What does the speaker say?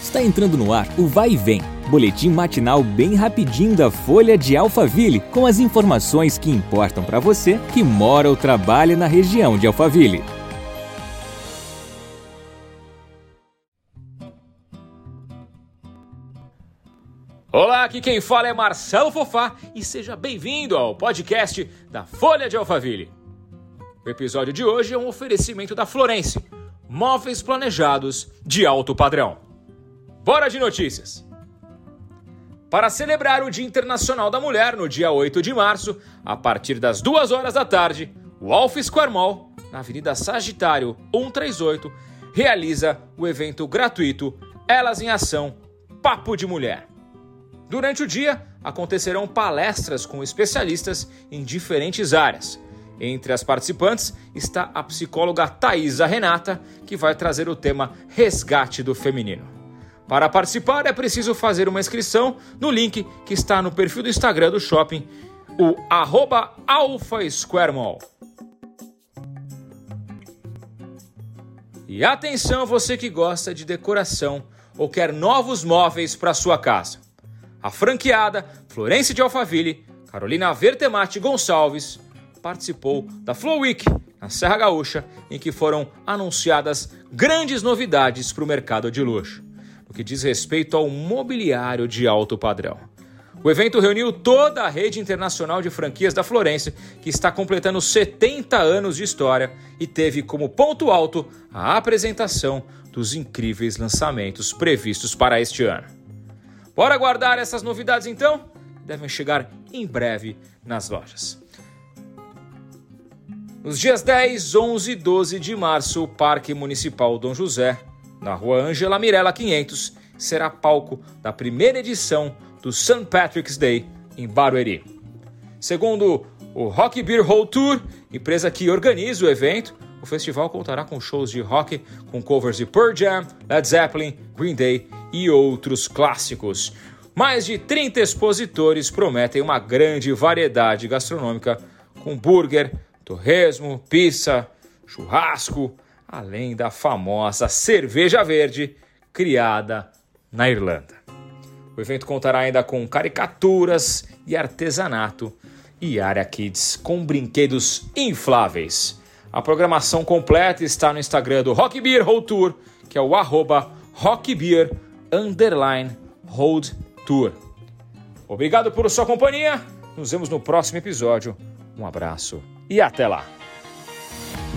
Está entrando no ar o Vai e Vem, boletim matinal bem rapidinho da Folha de Alphaville, com as informações que importam para você que mora ou trabalha na região de Alphaville. Olá, aqui quem fala é Marcelo Fofá e seja bem-vindo ao podcast da Folha de Alphaville. O episódio de hoje é um oferecimento da Florence, móveis planejados de alto padrão. Bora de notícias! Para celebrar o Dia Internacional da Mulher, no dia 8 de março, a partir das 2 horas da tarde, o Alf Square Mall, na Avenida Sagitário 138, realiza o evento gratuito Elas em Ação Papo de Mulher. Durante o dia, acontecerão palestras com especialistas em diferentes áreas. Entre as participantes está a psicóloga Thaisa Renata, que vai trazer o tema Resgate do Feminino. Para participar é preciso fazer uma inscrição no link que está no perfil do Instagram do shopping, o arroba Alpha Square Mall. E atenção você que gosta de decoração ou quer novos móveis para sua casa. A franqueada Florence de Alphaville, Carolina Vertemati Gonçalves, participou da Flow Week na Serra Gaúcha, em que foram anunciadas grandes novidades para o mercado de luxo no que diz respeito ao mobiliário de alto padrão. O evento reuniu toda a rede internacional de franquias da Florence, que está completando 70 anos de história e teve como ponto alto a apresentação dos incríveis lançamentos previstos para este ano. Bora aguardar essas novidades então? Devem chegar em breve nas lojas. Nos dias 10, 11 e 12 de março, o Parque Municipal Dom José na rua Angela Mirella 500, será palco da primeira edição do St. Patrick's Day em Barueri. Segundo o Rock Beer Hall Tour, empresa que organiza o evento, o festival contará com shows de rock com covers de Pearl Jam, Led Zeppelin, Green Day e outros clássicos. Mais de 30 expositores prometem uma grande variedade gastronômica com burger, torresmo, pizza, churrasco, além da famosa cerveja verde criada na Irlanda. O evento contará ainda com caricaturas e artesanato e área kids com brinquedos infláveis. A programação completa está no Instagram do Rock Beer Road Tour, que é o arroba rockbeer road tour. Obrigado por sua companhia, nos vemos no próximo episódio. Um abraço e até lá!